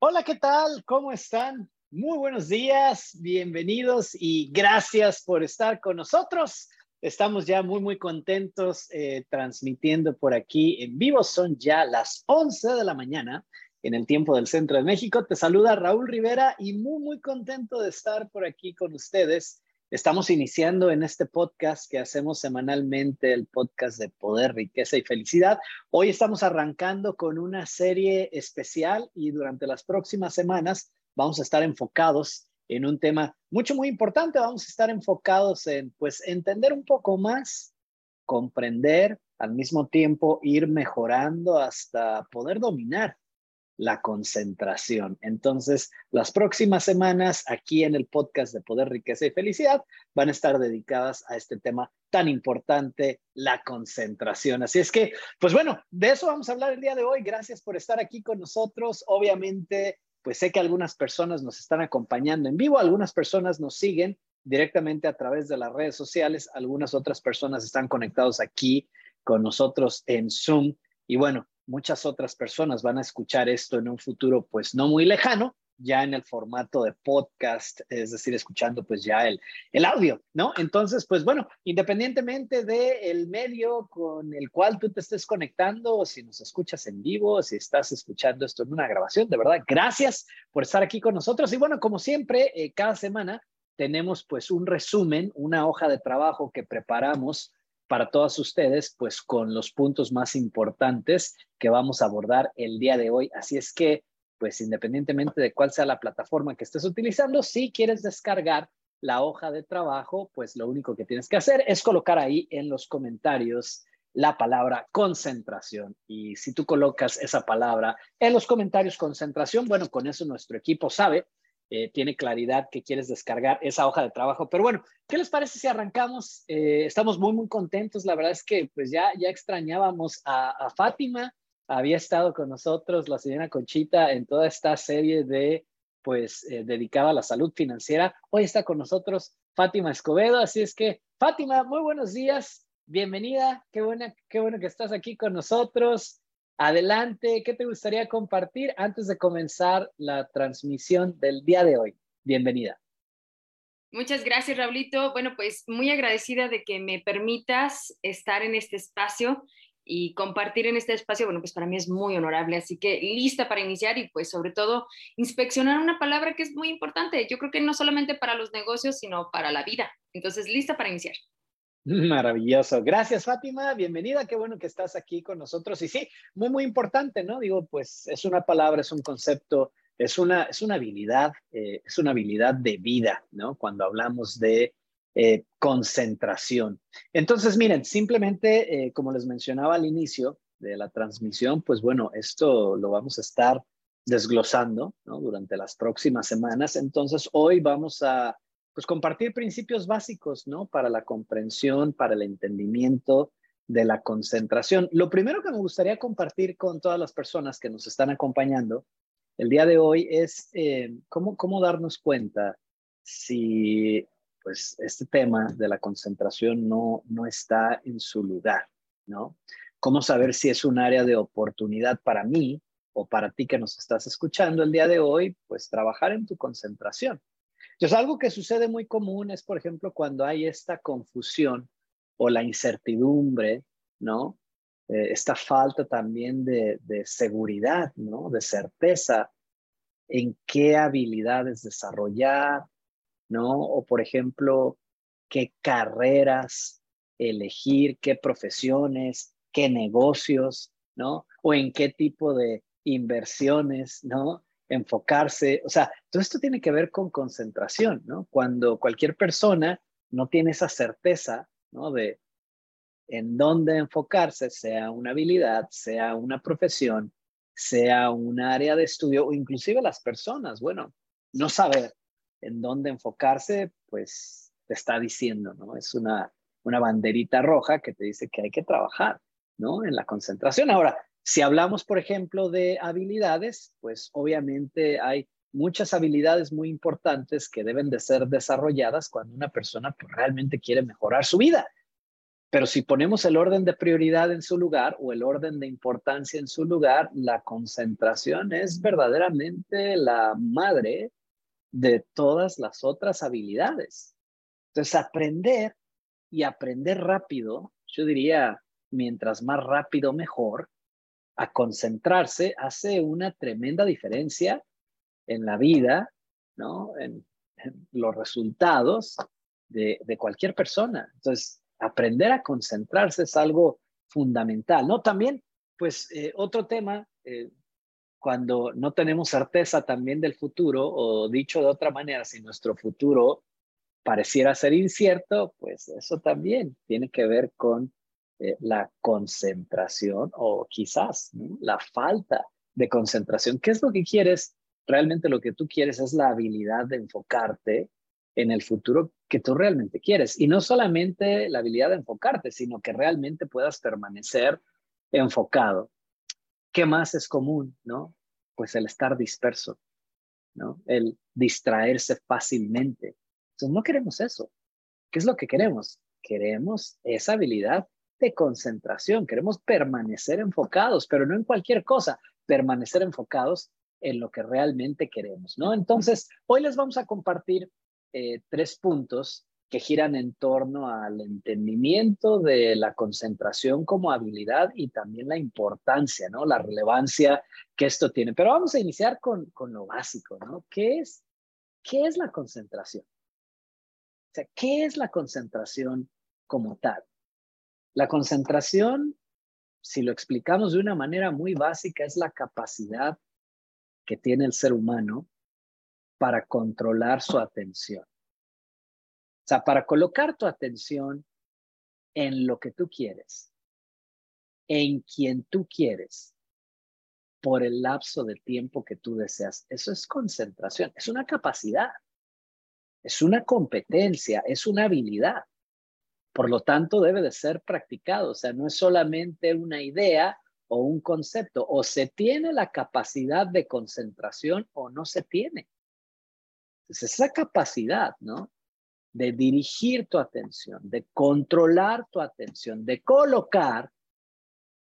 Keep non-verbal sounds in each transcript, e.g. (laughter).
Hola, ¿qué tal? ¿Cómo están? Muy buenos días, bienvenidos y gracias por estar con nosotros. Estamos ya muy, muy contentos eh, transmitiendo por aquí en vivo. Son ya las 11 de la mañana en el tiempo del centro de México. Te saluda Raúl Rivera y muy, muy contento de estar por aquí con ustedes. Estamos iniciando en este podcast que hacemos semanalmente, el podcast de Poder, Riqueza y Felicidad. Hoy estamos arrancando con una serie especial y durante las próximas semanas vamos a estar enfocados en un tema mucho, muy importante. Vamos a estar enfocados en, pues, entender un poco más, comprender, al mismo tiempo ir mejorando hasta poder dominar la concentración. Entonces, las próximas semanas aquí en el podcast de Poder, Riqueza y Felicidad van a estar dedicadas a este tema tan importante, la concentración. Así es que, pues bueno, de eso vamos a hablar el día de hoy. Gracias por estar aquí con nosotros. Obviamente, pues sé que algunas personas nos están acompañando en vivo, algunas personas nos siguen directamente a través de las redes sociales, algunas otras personas están conectados aquí con nosotros en Zoom. Y bueno, muchas otras personas van a escuchar esto en un futuro pues no muy lejano, ya en el formato de podcast, es decir, escuchando pues ya el, el audio, ¿no? Entonces, pues bueno, independientemente del medio con el cual tú te estés conectando, o si nos escuchas en vivo, si estás escuchando esto en una grabación, de verdad, gracias por estar aquí con nosotros. Y bueno, como siempre, eh, cada semana tenemos pues un resumen, una hoja de trabajo que preparamos para todos ustedes, pues con los puntos más importantes que vamos a abordar el día de hoy. Así es que, pues independientemente de cuál sea la plataforma que estés utilizando, si quieres descargar la hoja de trabajo, pues lo único que tienes que hacer es colocar ahí en los comentarios la palabra concentración. Y si tú colocas esa palabra en los comentarios concentración, bueno, con eso nuestro equipo sabe eh, tiene claridad que quieres descargar esa hoja de trabajo. Pero bueno, ¿qué les parece si arrancamos? Eh, estamos muy, muy contentos. La verdad es que pues ya, ya extrañábamos a, Fátima. Había estado con nosotros la señora Conchita en toda esta serie de pues eh, dedicada a la salud financiera. Hoy está con nosotros Fátima Escobedo. Así es que, Fátima, muy buenos días. Bienvenida. Qué, buena, qué bueno que estás aquí con nosotros. Adelante, ¿qué te gustaría compartir antes de comenzar la transmisión del día de hoy? Bienvenida. Muchas gracias, Raulito. Bueno, pues muy agradecida de que me permitas estar en este espacio y compartir en este espacio, bueno, pues para mí es muy honorable, así que lista para iniciar y pues sobre todo inspeccionar una palabra que es muy importante. Yo creo que no solamente para los negocios, sino para la vida. Entonces, lista para iniciar. Maravilloso. Gracias, Fátima. Bienvenida. Qué bueno que estás aquí con nosotros. Y sí, muy, muy importante, ¿no? Digo, pues es una palabra, es un concepto, es una, es una habilidad, eh, es una habilidad de vida, ¿no? Cuando hablamos de eh, concentración. Entonces, miren, simplemente, eh, como les mencionaba al inicio de la transmisión, pues bueno, esto lo vamos a estar desglosando. Durante las próximas semanas. Entonces, hoy vamos a pues compartir principios básicos, ¿no? Para la comprensión, para el entendimiento de la concentración. Lo primero que me gustaría compartir con todas las personas que nos están acompañando el día de hoy es eh, cómo, cómo darnos cuenta si pues este tema de la concentración no, no está en su lugar, ¿no? Cómo saber si es un área de oportunidad para mí o para ti que nos estás escuchando el día de hoy, pues trabajar en tu concentración. Entonces, algo que sucede muy común es, por ejemplo, cuando hay esta confusión o la incertidumbre, ¿no? Eh, esta falta también de, de seguridad, ¿no? De certeza en qué habilidades desarrollar, ¿no? O, por ejemplo, qué carreras elegir, qué profesiones, qué negocios, ¿no? O en qué tipo de inversiones, ¿no? Enfocarse, o sea, todo esto tiene que ver con concentración, ¿no? Cuando cualquier persona no tiene esa certeza, ¿no? De en dónde enfocarse, sea una habilidad, sea una profesión, sea un área de estudio o inclusive las personas, bueno, no saber en dónde enfocarse, pues te está diciendo, ¿no? Es una, una banderita roja que te dice que hay que trabajar, ¿no? En la concentración. Ahora, si hablamos, por ejemplo, de habilidades, pues obviamente hay muchas habilidades muy importantes que deben de ser desarrolladas cuando una persona pues, realmente quiere mejorar su vida. Pero si ponemos el orden de prioridad en su lugar o el orden de importancia en su lugar, la concentración es verdaderamente la madre de todas las otras habilidades. Entonces, aprender y aprender rápido, yo diría, mientras más rápido, mejor, a concentrarse hace una tremenda diferencia en la vida, ¿no? En, los resultados de, cualquier persona. Entonces, aprender a concentrarse es algo fundamental, ¿no? También, pues, eh, otro tema, eh, cuando no tenemos certeza también del futuro, o dicho de otra manera, si nuestro futuro pareciera ser incierto, pues eso también tiene que ver con eh, la concentración o quizás la falta de concentración. ¿Qué es lo que quieres? Realmente lo que tú quieres es la habilidad de enfocarte en el futuro que tú realmente quieres. Y no solamente la habilidad de enfocarte, sino que realmente puedas permanecer enfocado. ¿Qué más es común, no? Pues el estar disperso, ¿no? El distraerse fácilmente. Entonces, no queremos eso. ¿Qué es lo que queremos? Queremos esa habilidad de concentración. Queremos permanecer enfocados, pero no en cualquier cosa, permanecer enfocados en lo que realmente queremos, ¿no? Entonces, hoy les vamos a compartir eh, tres puntos que giran en torno al entendimiento de la concentración como habilidad y también la importancia, ¿no? La relevancia que esto tiene. Pero vamos a iniciar con, con lo básico, ¿no? ¿Qué es, ¿Qué es la concentración? O sea, ¿qué es la concentración como tal? La concentración, si lo explicamos de una manera muy básica, es la capacidad que tiene el ser humano para controlar su atención. O sea, para colocar tu atención en lo que tú quieres, en quien tú quieres, por el lapso de tiempo que tú deseas. Eso es concentración, es una capacidad, es una competencia, es una habilidad. Por lo tanto, debe de ser practicado. O sea, no es solamente una idea o un concepto. O se tiene la capacidad de concentración o no se tiene. Entonces, esa capacidad, ¿no? De dirigir tu atención, de controlar tu atención, de colocar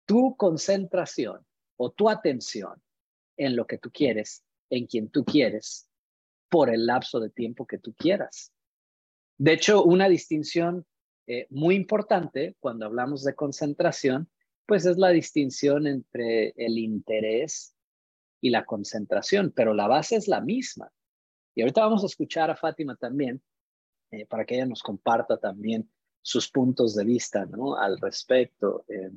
tu concentración o tu atención en lo que tú quieres, en quien tú quieres, por el lapso de tiempo que tú quieras. De hecho, una distinción eh, muy importante cuando hablamos de concentración, pues es la distinción entre el interés y la concentración, pero la base es la misma. Y ahorita vamos a escuchar a Fátima también, eh, para que ella nos comparta también sus puntos de vista ¿no? al respecto. Eh,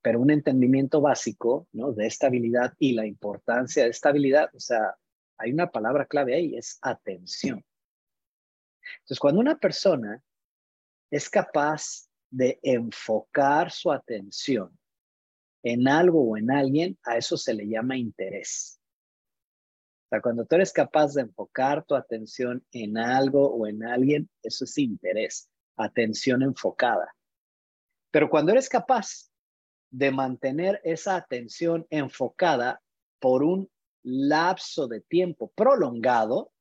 pero un entendimiento básico ¿no? de estabilidad y la importancia de estabilidad, o sea, hay una palabra clave ahí, es atención. Entonces, cuando una persona es capaz de enfocar su atención en algo o en alguien, a eso se le llama interés sea, cuando tú eres capaz de enfocar tu atención en algo o en alguien, eso es interés, atención enfocada. Pero cuando eres capaz de mantener esa atención enfocada por un lapso de tiempo prolongado,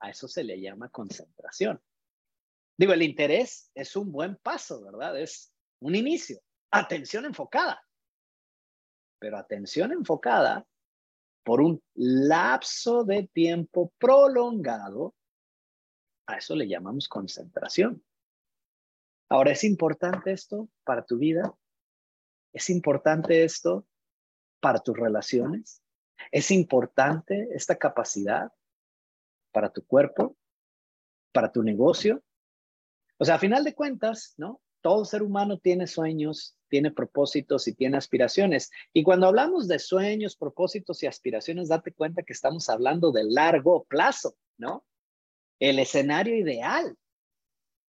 a eso se le llama concentración. Digo, el interés es un buen paso, ¿verdad? Es un inicio. Atención enfocada. Pero atención enfocada por un lapso de tiempo prolongado, a eso le llamamos concentración. Ahora, ¿es importante esto para tu vida? ¿Es importante esto para tus relaciones? ¿Es importante esta capacidad para tu cuerpo, para tu negocio? O sea, a final de cuentas, ¿no? Todo ser humano tiene sueños, tiene propósitos y tiene aspiraciones. Y cuando hablamos de sueños, propósitos y aspiraciones, date cuenta que estamos hablando de largo plazo, ¿no? El escenario ideal.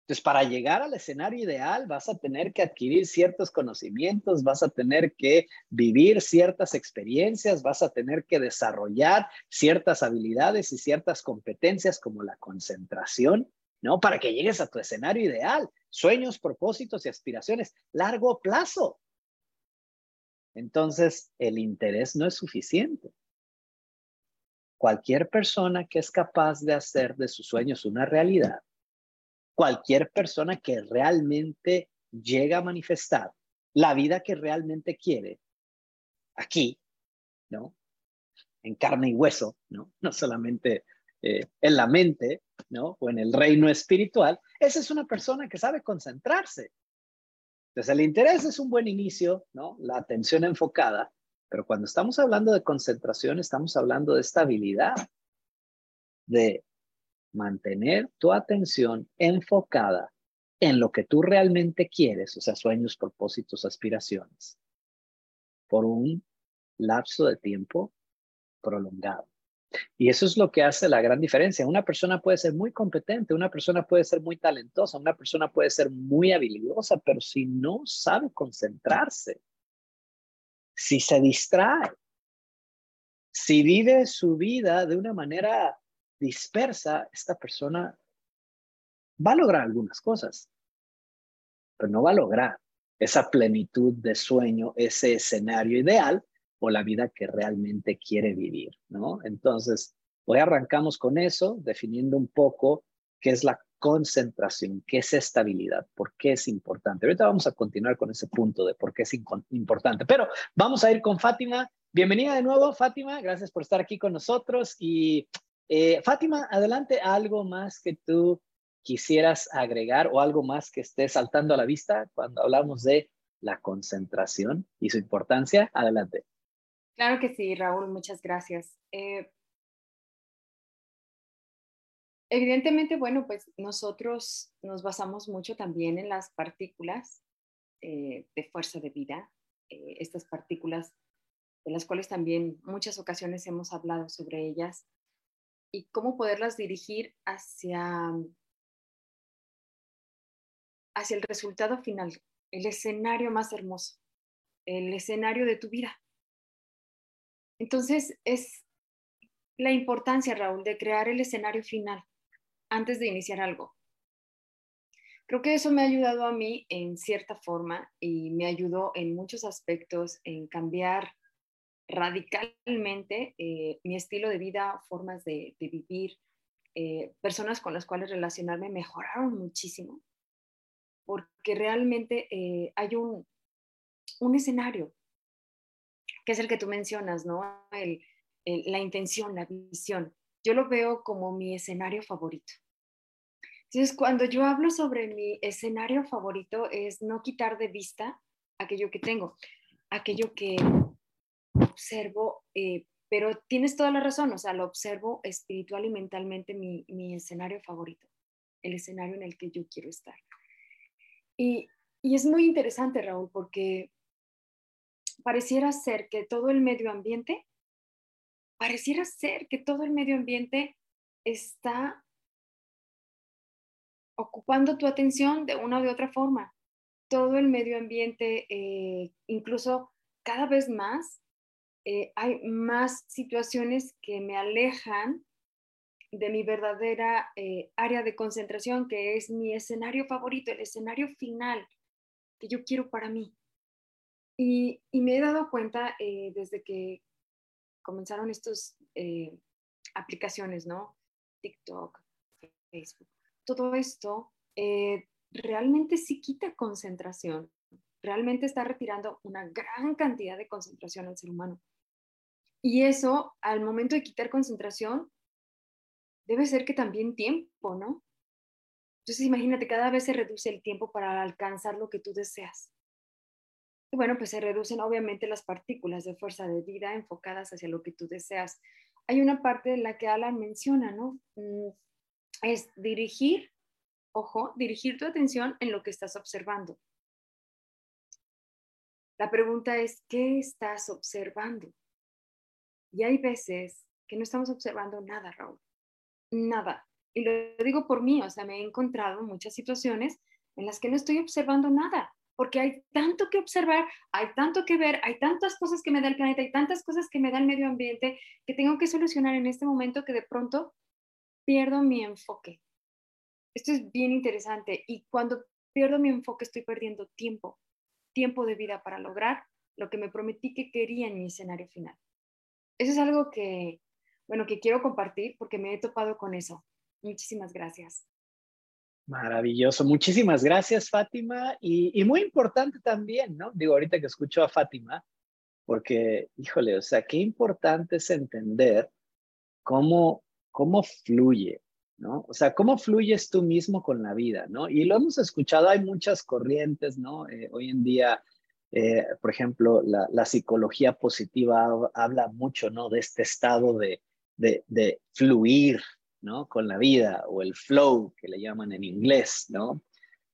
Entonces, para llegar al escenario ideal, vas a tener que adquirir ciertos conocimientos, vas a tener que vivir ciertas experiencias, vas a tener que desarrollar ciertas habilidades y ciertas competencias como la concentración, ¿no? Para que llegues a tu escenario ideal sueños, propósitos y aspiraciones, largo plazo. Entonces, el interés no es suficiente. Cualquier persona que es capaz de hacer de sus sueños una realidad, cualquier persona que realmente llega a manifestar la vida que realmente quiere aquí, ¿no? En carne y hueso, ¿no? No solamente eh, en la mente, ¿no? O en el reino espiritual, esa es una persona que sabe concentrarse. Entonces, el interés es un buen inicio, ¿no? La atención enfocada, pero cuando estamos hablando de concentración, estamos hablando de estabilidad, de mantener tu atención enfocada en lo que tú realmente quieres, o sea, sueños, propósitos, aspiraciones, por un lapso de tiempo prolongado. Y eso es lo que hace la gran diferencia. Una persona puede ser muy competente, una persona puede ser muy talentosa, una persona puede ser muy habilidosa, pero si no sabe concentrarse, si se distrae, si vive su vida de una manera dispersa, esta persona va a lograr algunas cosas, pero no va a lograr esa plenitud de sueño, ese escenario ideal o la vida que realmente quiere vivir, ¿no? Entonces, hoy arrancamos con eso, definiendo un poco qué es la concentración, qué es estabilidad, por qué es importante. Ahorita vamos a continuar con ese punto de por qué es importante, pero vamos a ir con Fátima. Bienvenida de nuevo, Fátima. Gracias por estar aquí con nosotros. Y eh, Fátima, adelante, algo más que tú quisieras agregar o algo más que esté saltando a la vista cuando hablamos de la concentración y su importancia. Adelante. Claro que sí, Raúl, muchas gracias. Eh, evidentemente, bueno, pues nosotros nos basamos mucho también en las partículas eh, de fuerza de vida, eh, estas partículas de las cuales también muchas ocasiones hemos hablado sobre ellas y cómo poderlas dirigir hacia, hacia el resultado final, el escenario más hermoso, el escenario de tu vida. Entonces, es la importancia, Raúl, de crear el escenario final antes de iniciar algo. Creo que eso me ha ayudado a mí en cierta forma y me ayudó en muchos aspectos en cambiar radicalmente eh, mi estilo de vida, formas de, vivir, eh, personas con las cuales relacionarme mejoraron muchísimo, porque realmente eh, hay un, un escenario, que es el que tú mencionas, ¿no? la intención, la visión. Yo lo veo como mi escenario favorito. Entonces, cuando yo hablo sobre mi escenario favorito, es no quitar de vista aquello que tengo, aquello que observo, eh, pero tienes toda la razón, o sea, lo observo espiritual y mentalmente mi, mi escenario favorito, el escenario en el que yo quiero estar. Y, y es muy interesante, Raúl, porque pareciera ser que todo el medio ambiente, pareciera ser que todo el medio ambiente está ocupando tu atención de una u otra forma. Todo el medio ambiente, eh, incluso cada vez más, eh, hay más situaciones que me alejan de mi verdadera eh, área de concentración, que es mi escenario favorito, el escenario final que yo quiero para mí. Y, me he dado cuenta eh, desde que comenzaron estas eh, aplicaciones, ¿no? TikTok, Facebook, todo esto eh, realmente sí quita concentración, realmente está retirando una gran cantidad de concentración al ser humano. Y eso, al momento de quitar concentración, debe ser que también tiempo, ¿no? Entonces imagínate, cada vez se reduce el tiempo para alcanzar lo que tú deseas. Y bueno, pues se reducen obviamente las partículas de fuerza de vida enfocadas hacia lo que tú deseas. Hay una parte en la que Alan menciona, ¿no? Mm, es dirigir, ojo, dirigir tu atención en lo que estás observando. La pregunta es, ¿qué estás observando? Y hay veces que no estamos observando nada, Raúl. Nada. Y lo digo por mí, o sea, me he encontrado en muchas situaciones en las que no estoy observando nada porque hay tanto que observar, hay tanto que ver, hay tantas cosas que me da el planeta, hay tantas cosas que me da el medio ambiente que tengo que solucionar en este momento que de pronto pierdo mi enfoque. Esto es bien interesante y cuando pierdo mi enfoque estoy perdiendo tiempo, tiempo de vida para lograr lo que me prometí que quería en mi escenario final. Eso es algo que, bueno, que quiero compartir porque me he topado con eso. Muchísimas gracias. Maravilloso. Muchísimas gracias, Fátima. Y, muy importante también, ¿no? Digo, ahorita que escucho a Fátima, porque, híjole, o sea, qué importante es entender cómo, cómo fluye, ¿no? O sea, cómo fluyes tú mismo con la vida, ¿no? Y lo hemos escuchado, hay muchas corrientes, ¿no? Eh, hoy en día, eh, por ejemplo, la, psicología positiva habla mucho, ¿no? De este estado de, de, de fluir, ¿no? Con la vida o el flow que le llaman en inglés, ¿no?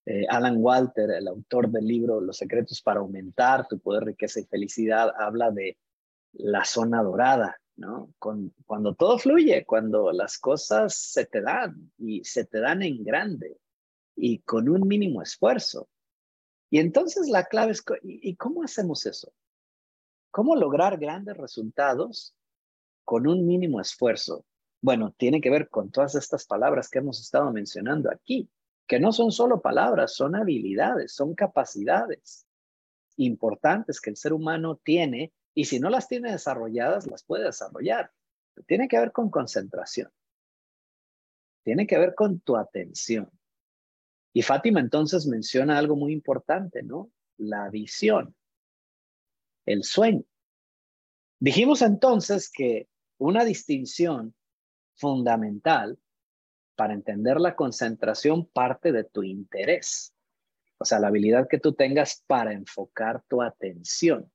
Eh, Alan Walter, el autor del libro Los secretos para aumentar tu poder, riqueza y felicidad, habla de la zona dorada, cuando todo fluye, cuando las cosas se te dan y se te dan en grande y con un mínimo esfuerzo. Y entonces la clave es, ¿y cómo hacemos eso? ¿Cómo lograr grandes resultados con un mínimo esfuerzo? Bueno, tiene que ver con todas estas palabras que hemos estado mencionando aquí, que no son solo palabras, son habilidades, son capacidades importantes que el ser humano tiene y si no las tiene desarrolladas, las puede desarrollar. Tiene que ver con concentración. Tiene que ver con tu atención. Y Fátima entonces menciona algo muy importante, ¿no? La visión, el sueño. Dijimos entonces que una distinción fundamental para entender la concentración parte de tu interés. O sea, la habilidad que tú tengas para enfocar tu atención.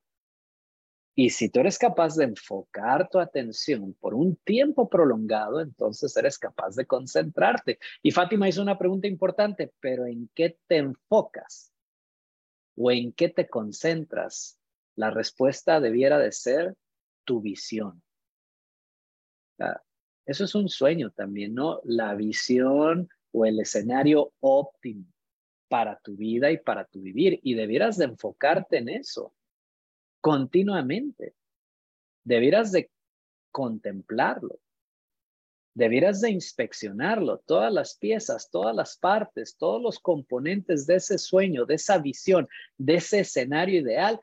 Y si tú eres capaz de enfocar tu atención por un tiempo prolongado, entonces eres capaz de concentrarte. Y Fátima hizo una pregunta importante, pero ¿en qué te enfocas? ¿O en qué te concentras? La respuesta debiera de ser tu visión. Eso es un sueño también, ¿no? La visión o el escenario óptimo para tu vida y para tu vivir. Y debieras de enfocarte en eso continuamente. Debieras de contemplarlo. Debieras de inspeccionarlo, todas las piezas, todas las partes, todos los componentes de ese sueño, de esa visión, de ese escenario ideal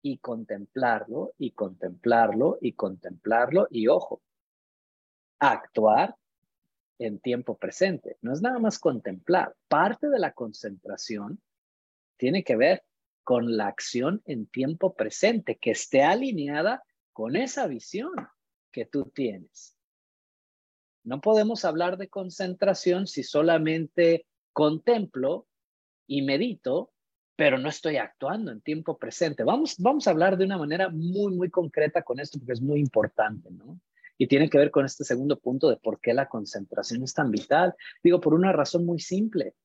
y contemplarlo y contemplarlo y contemplarlo y ojo, actuar en tiempo presente. No es nada más contemplar. Parte de la concentración tiene que ver con la acción en tiempo presente, que esté alineada con esa visión que tú tienes. No podemos hablar de concentración si solamente contemplo y medito, pero no estoy actuando en tiempo presente. Vamos, vamos a hablar de una manera muy, muy concreta con esto porque es muy importante, ¿no? Y tiene que ver con este segundo punto de por qué la concentración es tan vital. Digo, por una razón muy simple.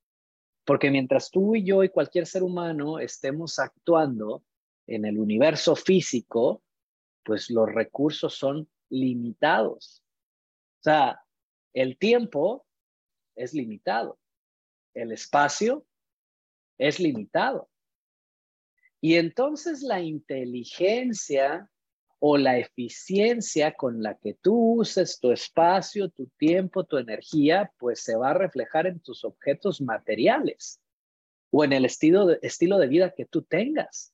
Porque mientras tú y yo y cualquier ser humano estemos actuando en el universo físico, pues los recursos son limitados. O sea, el tiempo es limitado, el espacio es limitado. Y entonces la inteligencia o la eficiencia con la que tú uses tu espacio, tu tiempo, tu energía, pues se va a reflejar en tus objetos materiales o en el estilo de, estilo de vida que tú tengas.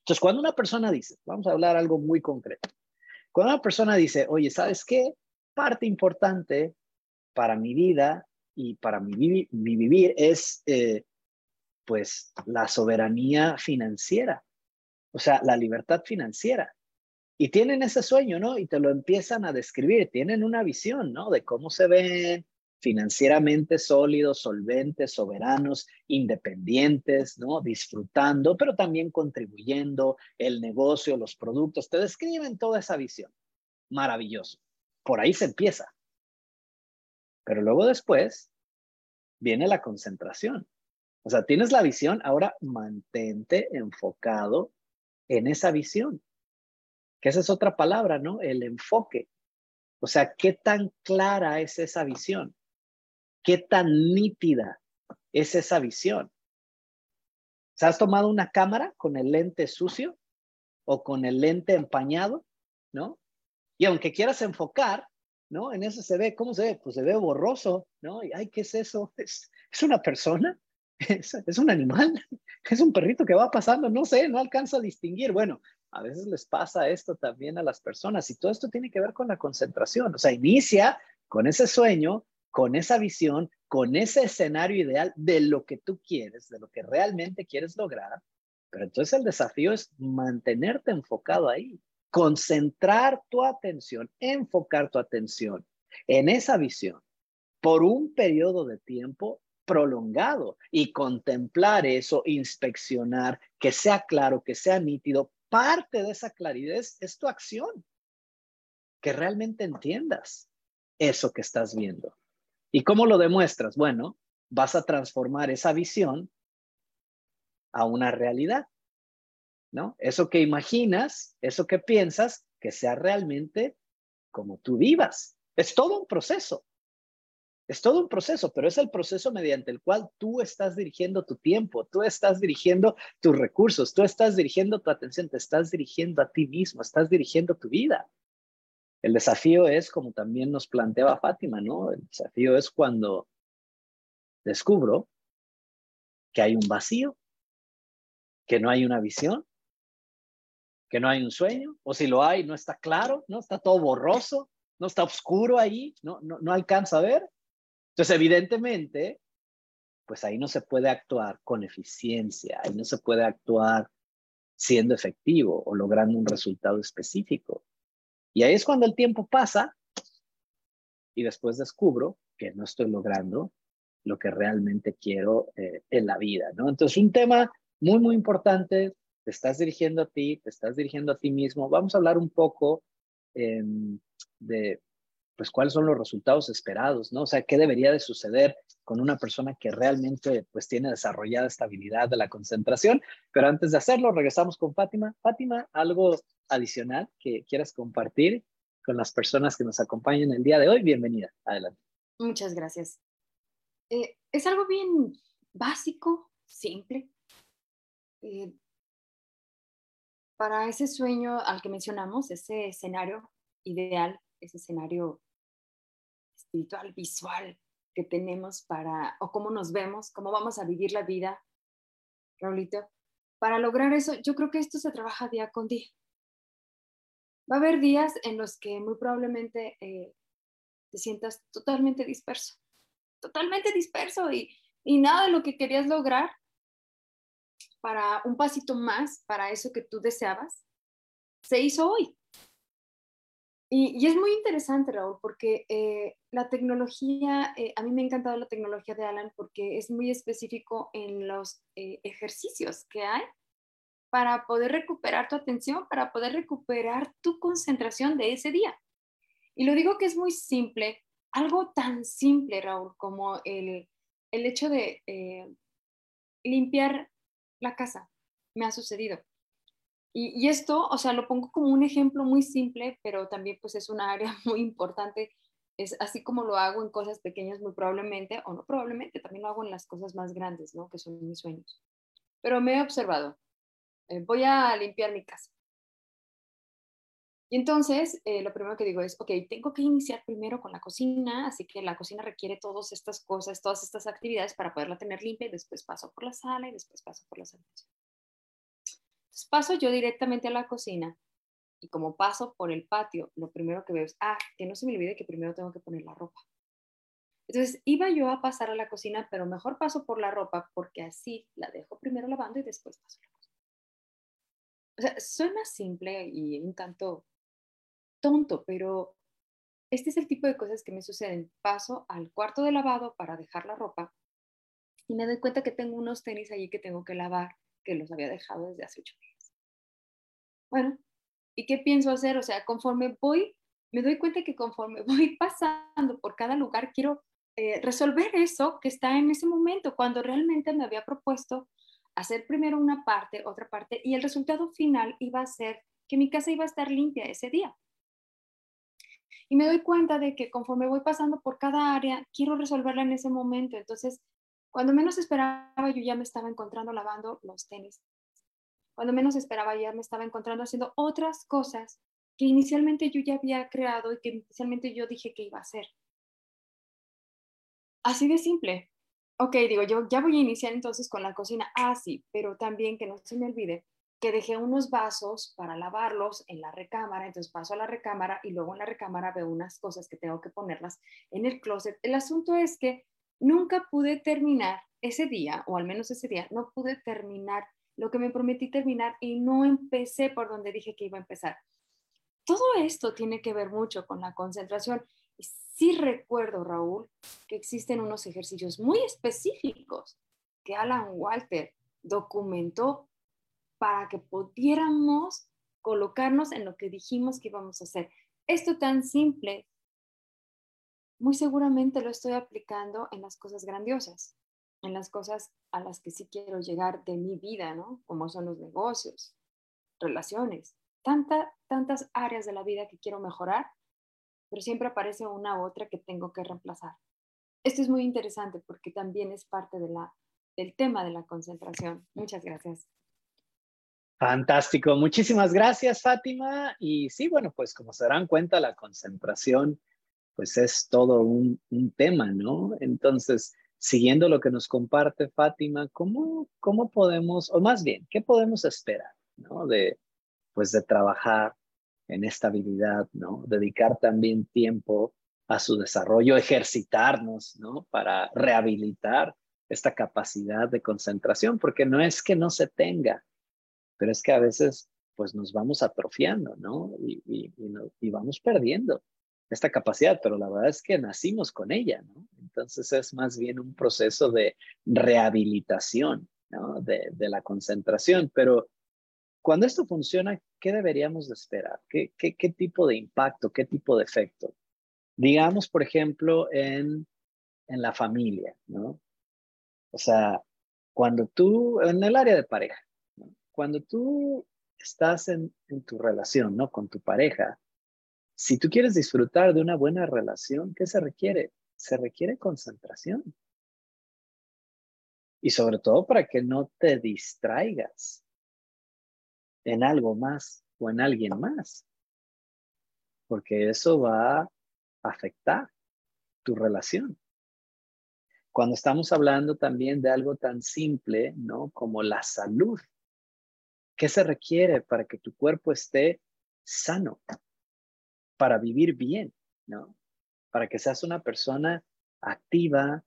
Entonces, cuando una persona dice, vamos a hablar algo muy concreto, cuando una persona dice, oye, ¿sabes qué? Parte importante para mi vida y para mi, vivir es, eh, pues, la soberanía financiera, o sea, la libertad financiera. Y tienen ese sueño, ¿no? Y te lo empiezan a describir, tienen una visión, ¿no? De cómo se ven financieramente sólidos, solventes, soberanos, independientes, ¿no? Disfrutando, pero también contribuyendo, el negocio, los productos, te describen toda esa visión. Maravilloso. Por ahí se empieza. Pero luego después viene la concentración. O sea, tienes la visión, ahora mantente enfocado en esa visión que esa es otra palabra, ¿no? El enfoque. O sea, ¿qué tan clara es esa visión? ¿Qué tan nítida es esa visión? ¿Se has tomado una cámara con el lente sucio o con el lente empañado, ¿no? Y aunque quieras enfocar, ¿no? En eso se ve, ¿cómo se ve? Pues se ve borroso, ¿no? Y, ay, ¿qué es eso? (laughs) ¿Es, es una persona? (laughs) ¿Es, ¿Es, un animal? (laughs) ¿Es un perrito que va pasando? No sé, no alcanza a distinguir. Bueno, a veces les pasa esto también a las personas y todo esto tiene que ver con la concentración. O sea, inicia con ese sueño, con esa visión, con ese escenario ideal de lo que tú quieres, de lo que realmente quieres lograr. Pero entonces el desafío es mantenerte enfocado ahí, concentrar tu atención, enfocar tu atención en esa visión por un periodo de tiempo prolongado y contemplar eso, inspeccionar, que sea claro, que sea nítido. Parte de esa claridad es, tu acción, que realmente entiendas eso que estás viendo. ¿Y cómo lo demuestras? Bueno, vas a transformar esa visión a una realidad, ¿no? Eso que imaginas, eso que piensas, que sea realmente como tú vivas. Es todo un proceso. Es todo un proceso, pero es el proceso mediante el cual tú estás dirigiendo tu tiempo, tú estás dirigiendo tus recursos, tú estás dirigiendo tu atención, te estás dirigiendo a ti mismo, estás dirigiendo tu vida. El desafío es, como también nos planteaba Fátima, ¿no? El desafío es cuando descubro que hay un vacío, que no hay una visión, que no hay un sueño, o si lo hay, no está claro, ¿no? Está todo borroso, no está oscuro ahí, no, no, no alcanza a ver. Entonces, evidentemente, pues ahí no se puede actuar con eficiencia, ahí no se puede actuar siendo efectivo o logrando un resultado específico. Y ahí es cuando el tiempo pasa y después descubro que no estoy logrando lo que realmente quiero eh, en la vida, ¿no? Entonces, un tema muy, muy importante, te estás dirigiendo a ti, te estás dirigiendo a ti mismo. Vamos a hablar un poco em, de pues cuáles son los resultados esperados, ¿no? O sea, qué debería de suceder con una persona que realmente pues tiene desarrollada esta habilidad de la concentración. Pero antes de hacerlo, regresamos con Fátima. Fátima, algo adicional que quieras compartir con las personas que nos acompañan el día de hoy. Bienvenida. Adelante. Muchas gracias. Eh, es algo bien básico, simple. Eh, para ese sueño al que mencionamos, ese escenario ideal ese escenario espiritual, visual que tenemos para, o cómo nos vemos, cómo vamos a vivir la vida, Raulito. Para lograr eso, yo creo que esto se trabaja día con día. Va a haber días en los que muy probablemente eh, te sientas totalmente disperso, totalmente disperso y, y nada de lo que querías lograr para un pasito más, para eso que tú deseabas, se hizo hoy. Y, es muy interesante, Raúl, porque eh, la tecnología, eh, a mí me ha encantado la tecnología de Alan porque es muy específico en los eh, ejercicios que hay para poder recuperar tu atención, para poder recuperar tu concentración de ese día. Y lo digo que es muy simple, algo tan simple, Raúl, como el, el hecho de limpiar la casa. Me ha sucedido. Y, esto, o sea, lo pongo como un ejemplo muy simple, pero también pues es una área (laughs) muy importante. Es así como lo hago en cosas pequeñas muy probablemente, o no probablemente, también lo hago en las cosas más grandes, ¿no? Que son mis sueños. Pero me he observado, eh, voy a limpiar mi casa. Y entonces, eh, lo primero que digo es, ok, tengo que iniciar primero con la cocina, así que la cocina requiere todas estas cosas, todas estas actividades para poderla tener limpia, y después paso por la sala y después paso por la habitaciones paso yo directamente a la cocina y como paso por el patio, lo primero que veo es, ah, que no se me olvide que primero tengo que poner la ropa. Entonces iba yo a pasar a la cocina, pero mejor paso por la ropa porque así la dejo primero lavando y después paso la cocina. O sea, suena simple y un tanto tonto, pero este es el tipo de cosas que me suceden. Paso al cuarto de lavado para dejar la ropa y me doy cuenta que tengo unos tenis allí que tengo que lavar, que los había dejado desde hace ocho días. Bueno, ¿y qué pienso hacer? O sea, conforme voy, me doy cuenta que conforme (laughs) voy pasando por cada lugar, quiero eh, resolver eso que está en ese momento, cuando realmente me había propuesto hacer primero una parte, otra parte, y el resultado final iba a ser que mi casa iba a estar limpia ese día. Y me doy cuenta de que conforme voy pasando por cada área, quiero resolverla en ese momento. Entonces, cuando menos esperaba, yo ya me estaba encontrando lavando los tenis cuando menos esperaba ya me estaba encontrando haciendo otras cosas que inicialmente yo ya había creado y que inicialmente yo dije que iba a hacer. Así de simple. Ok, digo, yo ya voy a iniciar entonces con la cocina. Ah, sí, pero también que no se me olvide que dejé unos vasos para lavarlos en la recámara, entonces paso a la recámara y luego en la recámara veo unas cosas que tengo que ponerlas en el closet. El asunto es que nunca pude terminar ese día, o al menos ese día, no pude terminar lo que me prometí terminar y no empecé por donde dije que iba a empezar. Todo esto tiene que ver mucho con la concentración. Y sí recuerdo, Raúl, que existen unos ejercicios muy específicos que Alan Walter documentó para que pudiéramos colocarnos en lo que dijimos que íbamos a hacer. Esto tan simple, muy seguramente lo estoy aplicando en las cosas grandiosas, en las cosas a las que sí quiero llegar de mi vida, ¿no? Como son los negocios, relaciones, tanta, tantas áreas de la vida que quiero mejorar, pero siempre aparece una u otra que tengo que reemplazar. Esto es muy interesante porque también es parte de la, del tema de la concentración. Muchas gracias. Fantástico, muchísimas gracias Fátima. Y sí, bueno, pues como se darán cuenta, la concentración pues es todo un, un tema, ¿no? Entonces, siguiendo lo que nos comparte Fátima, ¿cómo, ¿cómo podemos, o más bien, qué podemos esperar, ¿no? De, pues de trabajar en esta habilidad, ¿no? Dedicar también tiempo a su desarrollo, ejercitarnos, ¿no? Para rehabilitar esta capacidad de concentración, porque no es que no se tenga, pero es que a veces pues nos vamos atrofiando, ¿no? Y, y, vamos perdiendo esta capacidad, pero la verdad es que nacimos con ella, ¿no? Entonces es más bien un proceso de rehabilitación, ¿no? De, la concentración, pero cuando esto funciona, ¿qué deberíamos de esperar? ¿Qué, tipo de impacto, qué tipo de efecto? Digamos, por ejemplo, en, en la familia, ¿no? O sea, cuando tú, en el área de pareja, cuando tú estás en, en tu relación, ¿no? Con tu pareja, si tú quieres disfrutar de una buena relación, ¿qué se requiere? Se requiere concentración. Y sobre todo para que no te distraigas en algo más o en alguien más, porque eso va a afectar tu relación. Cuando estamos hablando también de algo tan simple, ¿no? Como la salud. ¿Qué se requiere para que tu cuerpo esté sano? Para vivir bien, ¿no? Para que seas una persona activa,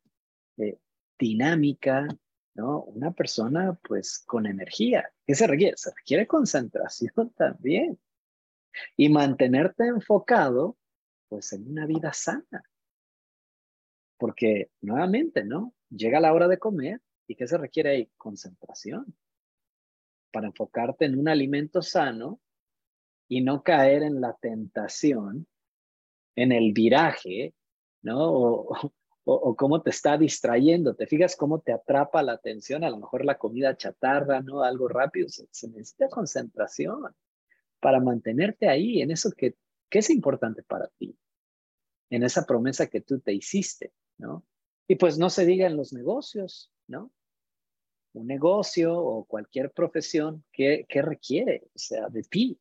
eh, dinámica, ¿no? Una persona pues con energía. ¿Qué se requiere? Se requiere concentración (laughs) también. Y mantenerte enfocado pues en una vida sana. Porque nuevamente, ¿no? Llega la hora de comer y ¿qué se requiere ahí? Concentración. Para enfocarte en un alimento sano y no caer en la tentación, en el viraje, ¿no? o, cómo te está distrayendo. Te fijas cómo te atrapa la atención, a lo mejor la comida chatarra, ¿no? Algo rápido. Se, necesita concentración para mantenerte ahí en eso que, que es importante para ti, en esa promesa que tú te hiciste, ¿no? Y pues no se diga en los negocios, ¿no? Un negocio o cualquier profesión, ¿qué, qué requiere? Sea, de ti,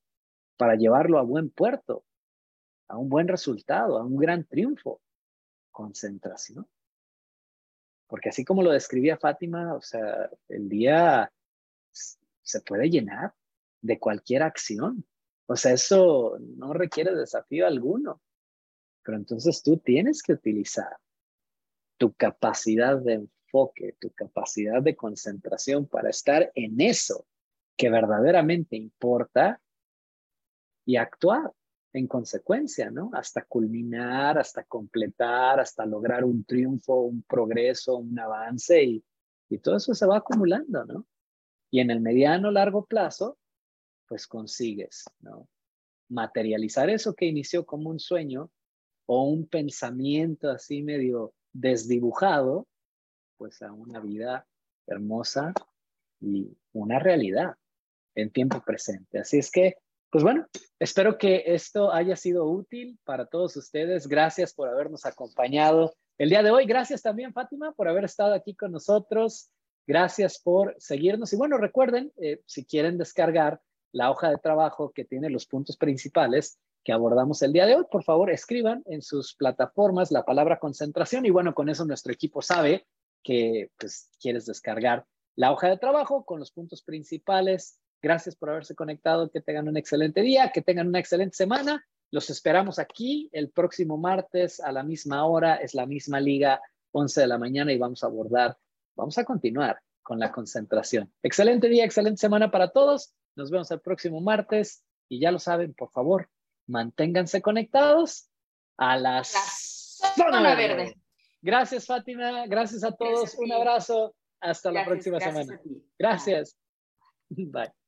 para llevarlo a buen puerto, a un buen resultado, a un gran triunfo concentración. Porque así como lo describía Fátima, o sea, el día se puede llenar de cualquier acción. O sea, eso no requiere desafío alguno. Pero entonces tú tienes que utilizar tu capacidad de enfoque, tu capacidad de concentración para estar en eso que verdaderamente importa y actuar en consecuencia, ¿no? Hasta culminar, hasta completar, hasta lograr un triunfo, un progreso, un avance y, y todo eso se va acumulando, ¿no? Y en el mediano, largo plazo, pues consigues, ¿no? Materializar eso que inició como un sueño o un pensamiento así medio desdibujado, pues a una vida hermosa y una realidad en tiempo presente. Así es que pues bueno, espero que esto haya sido útil para todos ustedes. Gracias por habernos acompañado el día de hoy. Gracias también, Fátima, por haber estado aquí con nosotros. Gracias por seguirnos. Y bueno, recuerden, eh, si quieren descargar la hoja de trabajo que tiene los puntos principales que abordamos el día de hoy, por favor, escriban en sus plataformas la palabra concentración. Y bueno, con eso nuestro equipo sabe que pues, quieres descargar la hoja de trabajo con los puntos principales Gracias por haberse conectado. Que tengan un excelente día, que tengan una excelente semana. Los esperamos aquí el próximo martes a la misma hora. Es la misma liga 11 de la mañana y vamos a abordar, vamos a continuar con la concentración. Excelente día, excelente semana para todos. Nos vemos el próximo martes y ya lo saben, por favor, manténganse conectados a las zona, verde. Gracias, Fátima. Gracias a todos. Un abrazo. Hasta la próxima semana. Gracias. Bye.